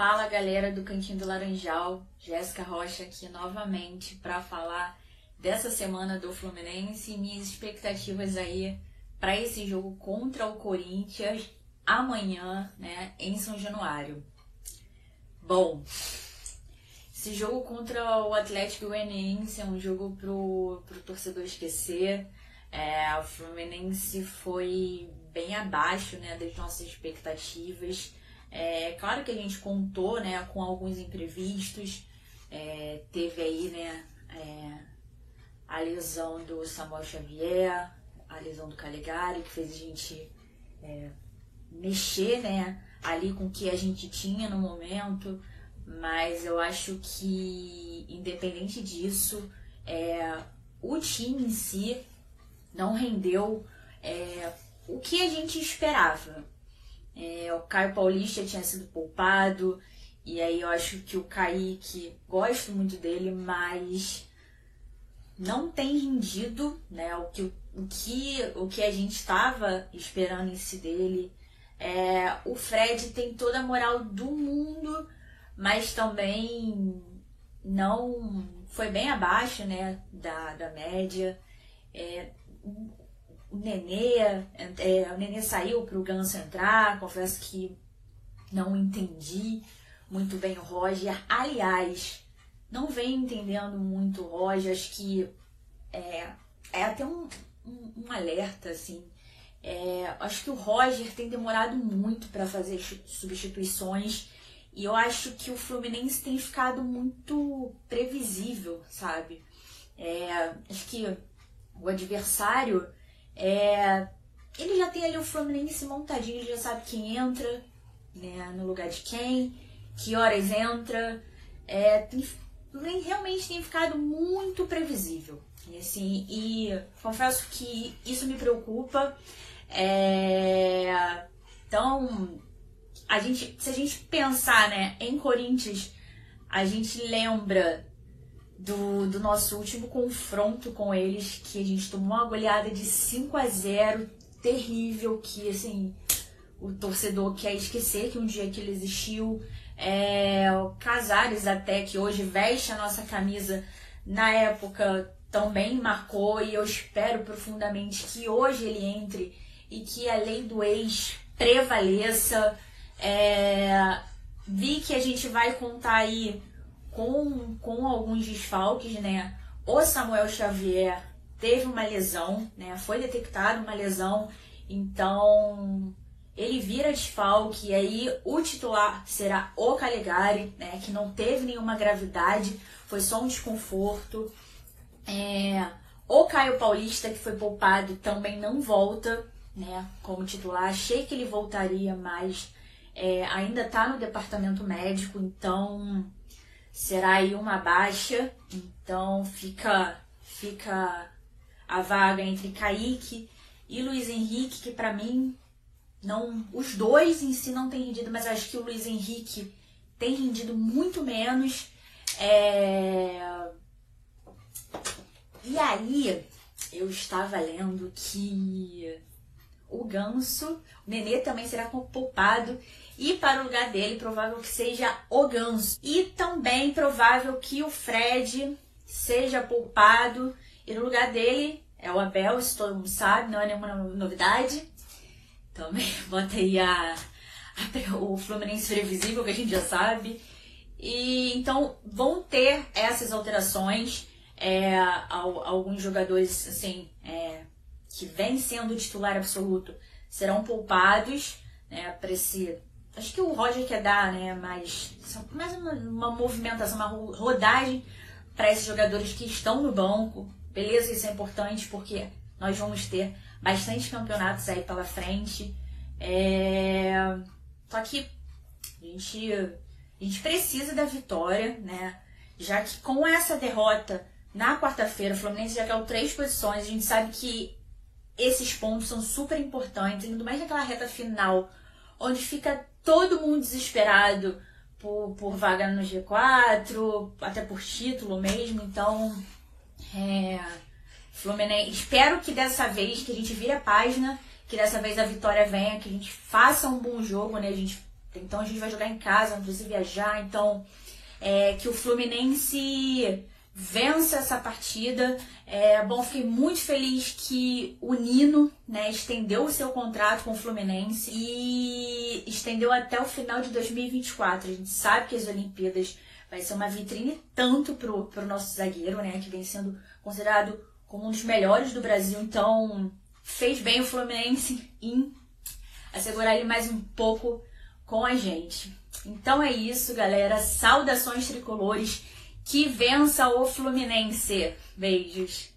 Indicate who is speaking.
Speaker 1: Fala galera do Cantinho do Laranjal, Jéssica Rocha aqui novamente para falar dessa semana do Fluminense e minhas expectativas aí para esse jogo contra o Corinthians amanhã, né, em São Januário. Bom, esse jogo contra o Atlético Goianiense é um jogo pro, pro torcedor esquecer. É, o Fluminense foi bem abaixo né, das nossas expectativas. É claro que a gente contou né, com alguns imprevistos. É, teve aí né, é, a lesão do Samuel Xavier, a lesão do Calegari, que fez a gente é, mexer né, ali com o que a gente tinha no momento. Mas eu acho que, independente disso, é, o time em si não rendeu é, o que a gente esperava. É, o Caio Paulista tinha sido poupado, e aí eu acho que o Kaique, gosto muito dele, mas não tem rendido né, o, que, o, que, o que a gente estava esperando em si dele. É, o Fred tem toda a moral do mundo, mas também não foi bem abaixo né, da, da média. É, o Nenê, é, o Nenê saiu para o Ganso entrar, confesso que não entendi muito bem o Roger. Aliás, não venho entendendo muito o Roger, acho que é, é até um, um, um alerta, assim. É, acho que o Roger tem demorado muito para fazer substituições e eu acho que o Fluminense tem ficado muito previsível, sabe? É, acho que o adversário é, ele já tem ali o Fluminense montadinho, ele já sabe quem entra, né, no lugar de quem, que horas entra. É, tem, realmente tem ficado muito previsível. E, assim, e confesso que isso me preocupa. É, então, a gente, se a gente pensar né, em Corinthians, a gente lembra do, do nosso último confronto com eles, que a gente tomou uma goleada de 5 a 0 terrível, que assim, o torcedor quer esquecer que um dia aquilo existiu. É, o Casares até, que hoje veste a nossa camisa, na época também marcou e eu espero profundamente que hoje ele entre e que a lei do ex prevaleça. É, vi que a gente vai contar aí com, com alguns desfalques, né? O Samuel Xavier teve uma lesão, né? Foi detectada uma lesão, então ele vira desfalque e aí o titular será o Calegari, né? Que não teve nenhuma gravidade, foi só um desconforto. É, o Caio Paulista, que foi poupado, também não volta, né? Como titular. Achei que ele voltaria, mas é, ainda está no departamento médico, então será aí uma baixa, então fica fica a vaga entre Kaique e Luiz Henrique, que para mim não os dois em si não têm rendido, mas acho que o Luiz Henrique tem rendido muito menos. É... E aí eu estava lendo que o Ganso, o Nenê também será poupado e para o lugar dele, provável que seja o Ganso. E também provável que o Fred seja poupado. E no lugar dele é o Abel, isso todo mundo sabe, não é nenhuma novidade. Também bota aí a, a, o Fluminense previsível, que a gente já sabe. E então vão ter essas alterações. É, alguns jogadores assim é, que vêm sendo titular absoluto serão poupados né, para esse Acho que o Roger quer dar né, mais, mais uma, uma movimentação, uma rodagem para esses jogadores que estão no banco. Beleza, isso é importante porque nós vamos ter bastante campeonatos aí pela frente. É... Só que a gente, a gente precisa da vitória, né? Já que com essa derrota na quarta-feira, o Fluminense já caiu três posições. A gente sabe que esses pontos são super importantes, ainda mais naquela reta final, onde fica todo mundo desesperado por, por vaga no G4, até por título mesmo. Então, é, Fluminense, espero que dessa vez que a gente vire a página, que dessa vez a vitória venha, que a gente faça um bom jogo, né? A gente Então a gente vai jogar em casa, precisa viajar. Então, é, que o Fluminense vença essa partida. É, bom, fiquei muito feliz que o Nino né, estendeu o seu contrato com o Fluminense e estendeu até o final de 2024. A gente sabe que as Olimpíadas vai ser uma vitrine tanto pro, pro nosso zagueiro, né, que vem sendo considerado como um dos melhores do Brasil. Então, fez bem o Fluminense em assegurar ele mais um pouco com a gente. Então é isso, galera. Saudações tricolores. Que vença o Fluminense. Beijos.